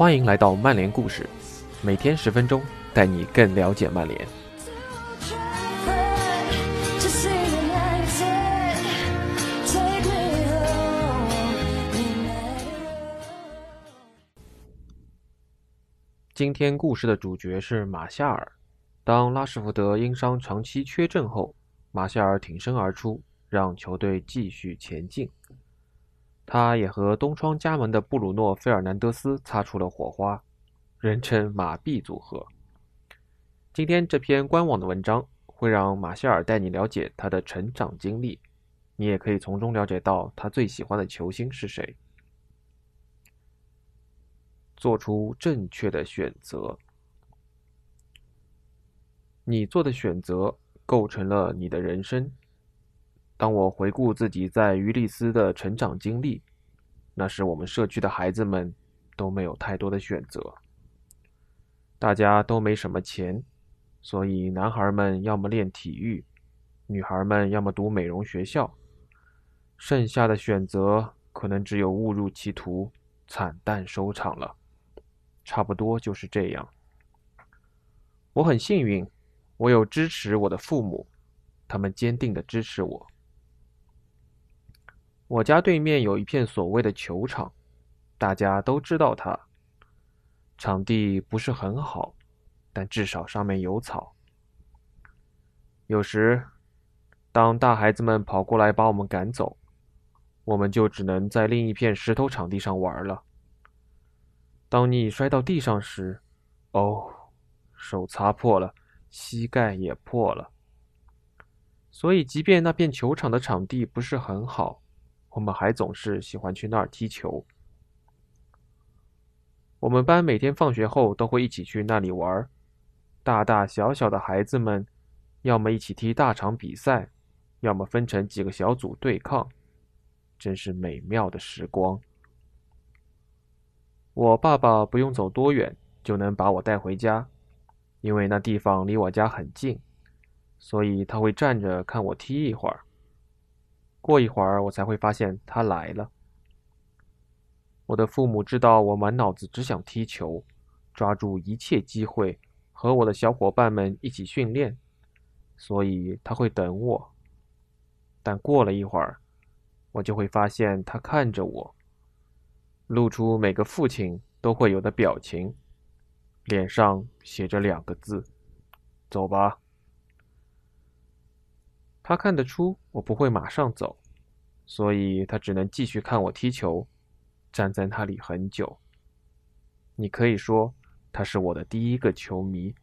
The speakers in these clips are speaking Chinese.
欢迎来到曼联故事，每天十分钟，带你更了解曼联。今天故事的主角是马夏尔。当拉什福德因伤长期缺阵后，马夏尔挺身而出，让球队继续前进。他也和东窗加盟的布鲁诺·费尔南德斯擦出了火花，人称“马币组合”。今天这篇官网的文章会让马歇尔带你了解他的成长经历，你也可以从中了解到他最喜欢的球星是谁。做出正确的选择，你做的选择构成了你的人生。当我回顾自己在于利斯的成长经历，那时我们社区的孩子们都没有太多的选择，大家都没什么钱，所以男孩们要么练体育，女孩们要么读美容学校，剩下的选择可能只有误入歧途，惨淡收场了。差不多就是这样。我很幸运，我有支持我的父母，他们坚定的支持我。我家对面有一片所谓的球场，大家都知道它。场地不是很好，但至少上面有草。有时，当大孩子们跑过来把我们赶走，我们就只能在另一片石头场地上玩了。当你摔到地上时，哦，手擦破了，膝盖也破了。所以，即便那片球场的场地不是很好。我们还总是喜欢去那儿踢球。我们班每天放学后都会一起去那里玩，大大小小的孩子们，要么一起踢大场比赛，要么分成几个小组对抗，真是美妙的时光。我爸爸不用走多远就能把我带回家，因为那地方离我家很近，所以他会站着看我踢一会儿。过一会儿，我才会发现他来了。我的父母知道我满脑子只想踢球，抓住一切机会和我的小伙伴们一起训练，所以他会等我。但过了一会儿，我就会发现他看着我，露出每个父亲都会有的表情，脸上写着两个字：“走吧。”他看得出我不会马上走，所以他只能继续看我踢球，站在那里很久。你可以说他是我的第一个球迷。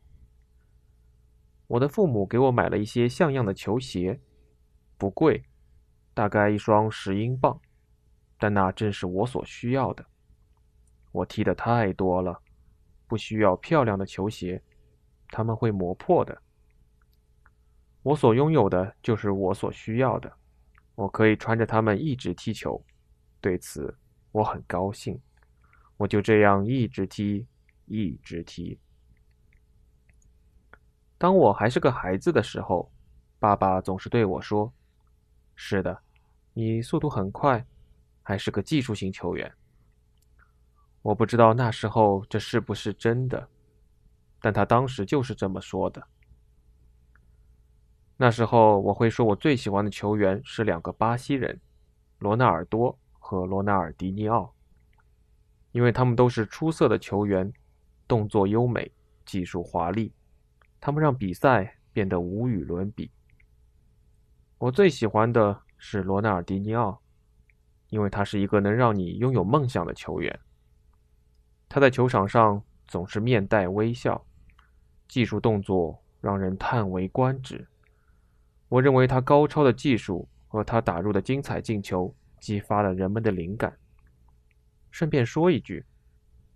我的父母给我买了一些像样的球鞋，不贵，大概一双十英镑，但那正是我所需要的。我踢的太多了，不需要漂亮的球鞋，他们会磨破的。我所拥有的就是我所需要的，我可以穿着它们一直踢球，对此我很高兴。我就这样一直踢，一直踢。当我还是个孩子的时候，爸爸总是对我说：“是的，你速度很快，还是个技术型球员。”我不知道那时候这是不是真的，但他当时就是这么说的。那时候我会说，我最喜欢的球员是两个巴西人，罗纳尔多和罗纳尔迪尼奥，因为他们都是出色的球员，动作优美，技术华丽，他们让比赛变得无与伦比。我最喜欢的是罗纳尔迪尼奥，因为他是一个能让你拥有梦想的球员。他在球场上总是面带微笑，技术动作让人叹为观止。我认为他高超的技术和他打入的精彩进球激发了人们的灵感。顺便说一句，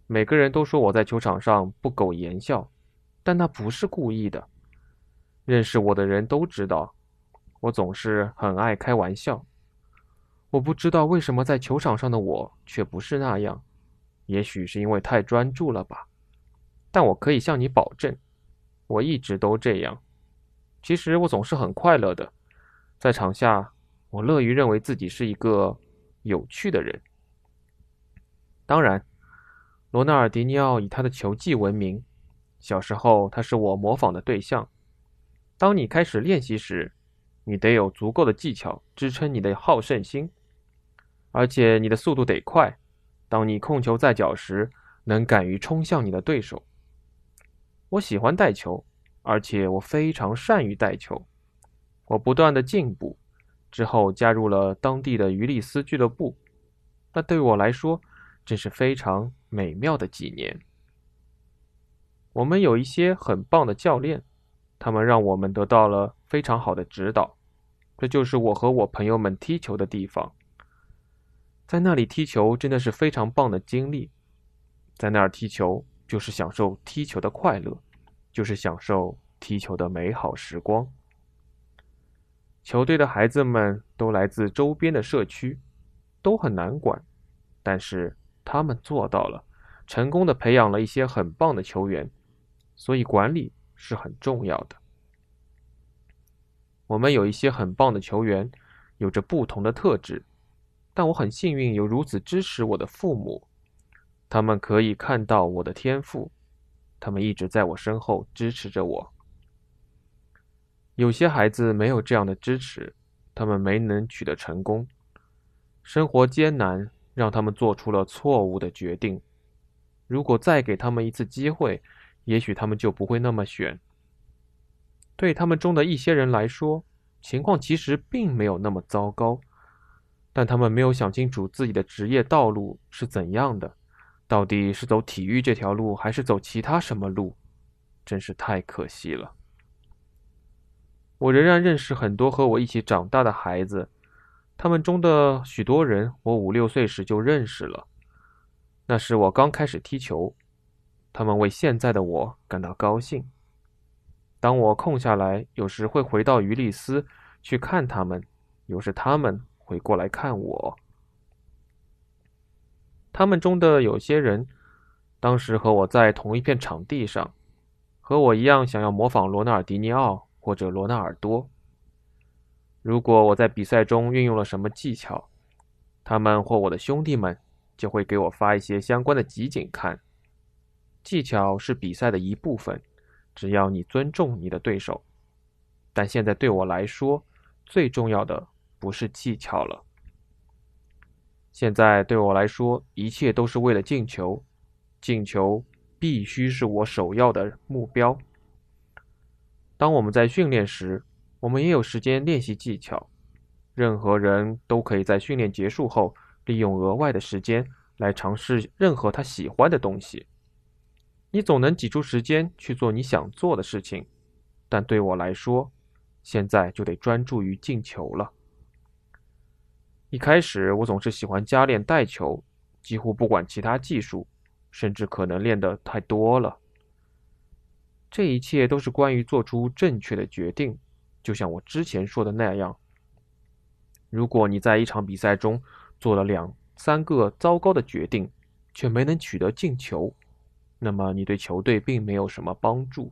每个人都说我在球场上不苟言笑，但那不是故意的。认识我的人都知道，我总是很爱开玩笑。我不知道为什么在球场上的我却不是那样，也许是因为太专注了吧。但我可以向你保证，我一直都这样。其实我总是很快乐的，在场下，我乐于认为自己是一个有趣的人。当然，罗纳尔迪尼奥以他的球技闻名，小时候他是我模仿的对象。当你开始练习时，你得有足够的技巧支撑你的好胜心，而且你的速度得快。当你控球在脚时，能敢于冲向你的对手。我喜欢带球，而且我非常善于带球。我不断的进步，之后加入了当地的于利斯俱乐部。那对我来说，真是非常美妙的几年。我们有一些很棒的教练，他们让我们得到了非常好的指导。这就是我和我朋友们踢球的地方。在那里踢球真的是非常棒的经历。在那儿踢球就是享受踢球的快乐，就是享受踢球的美好时光。球队的孩子们都来自周边的社区，都很难管，但是。他们做到了，成功的培养了一些很棒的球员，所以管理是很重要的。我们有一些很棒的球员，有着不同的特质，但我很幸运有如此支持我的父母，他们可以看到我的天赋，他们一直在我身后支持着我。有些孩子没有这样的支持，他们没能取得成功，生活艰难。让他们做出了错误的决定。如果再给他们一次机会，也许他们就不会那么选。对他们中的一些人来说，情况其实并没有那么糟糕，但他们没有想清楚自己的职业道路是怎样的，到底是走体育这条路，还是走其他什么路？真是太可惜了。我仍然认识很多和我一起长大的孩子。他们中的许多人，我五六岁时就认识了。那时我刚开始踢球，他们为现在的我感到高兴。当我空下来，有时会回到于利斯去看他们，有时他们会过来看我。他们中的有些人，当时和我在同一片场地上，和我一样想要模仿罗纳尔迪尼奥或者罗纳尔多。如果我在比赛中运用了什么技巧，他们或我的兄弟们就会给我发一些相关的集锦看。技巧是比赛的一部分，只要你尊重你的对手。但现在对我来说，最重要的不是技巧了。现在对我来说，一切都是为了进球，进球必须是我首要的目标。当我们在训练时，我们也有时间练习技巧。任何人都可以在训练结束后，利用额外的时间来尝试任何他喜欢的东西。你总能挤出时间去做你想做的事情，但对我来说，现在就得专注于进球了。一开始我总是喜欢加练带球，几乎不管其他技术，甚至可能练得太多了。这一切都是关于做出正确的决定。就像我之前说的那样，如果你在一场比赛中做了两三个糟糕的决定，却没能取得进球，那么你对球队并没有什么帮助。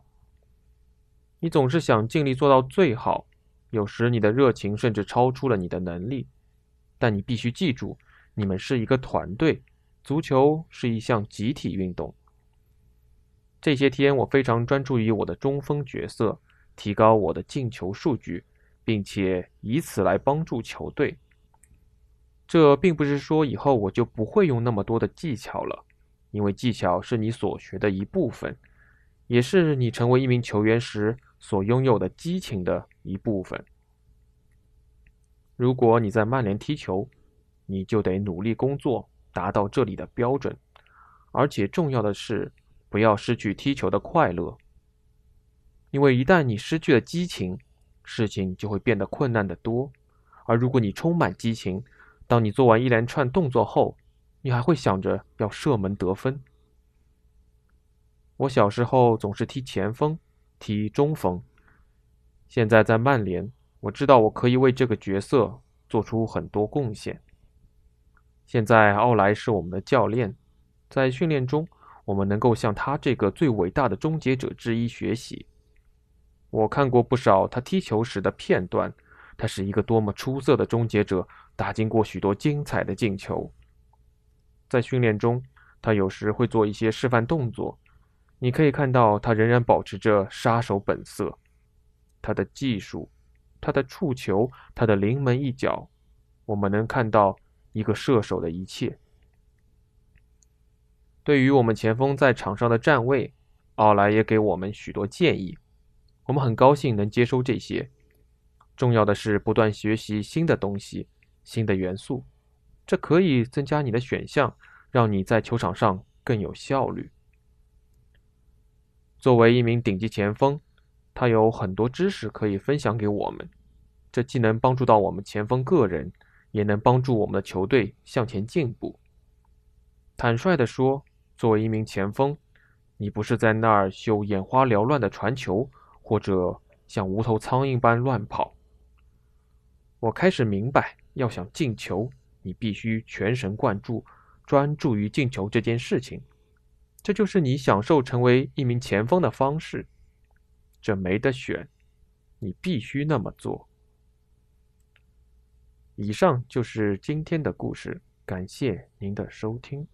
你总是想尽力做到最好，有时你的热情甚至超出了你的能力。但你必须记住，你们是一个团队，足球是一项集体运动。这些天，我非常专注于我的中锋角色。提高我的进球数据，并且以此来帮助球队。这并不是说以后我就不会用那么多的技巧了，因为技巧是你所学的一部分，也是你成为一名球员时所拥有的激情的一部分。如果你在曼联踢球，你就得努力工作，达到这里的标准。而且重要的是，不要失去踢球的快乐。因为一旦你失去了激情，事情就会变得困难得多。而如果你充满激情，当你做完一连串动作后，你还会想着要射门得分。我小时候总是踢前锋，踢中锋。现在在曼联，我知道我可以为这个角色做出很多贡献。现在奥莱是我们的教练，在训练中，我们能够向他这个最伟大的终结者之一学习。我看过不少他踢球时的片段，他是一个多么出色的终结者，打进过许多精彩的进球。在训练中，他有时会做一些示范动作，你可以看到他仍然保持着杀手本色。他的技术，他的触球，他的临门一脚，我们能看到一个射手的一切。对于我们前锋在场上的站位，奥莱也给我们许多建议，我们很高兴能接收这些。重要的是不断学习新的东西、新的元素，这可以增加你的选项，让你在球场上更有效率。作为一名顶级前锋，他有很多知识可以分享给我们，这既能帮助到我们前锋个人，也能帮助我们的球队向前进步。坦率地说，作为一名前锋，你不是在那儿秀眼花缭乱的传球，或者像无头苍蝇般乱跑。我开始明白，要想进球，你必须全神贯注，专注于进球这件事情。这就是你享受成为一名前锋的方式。这没得选，你必须那么做。以上就是今天的故事，感谢您的收听。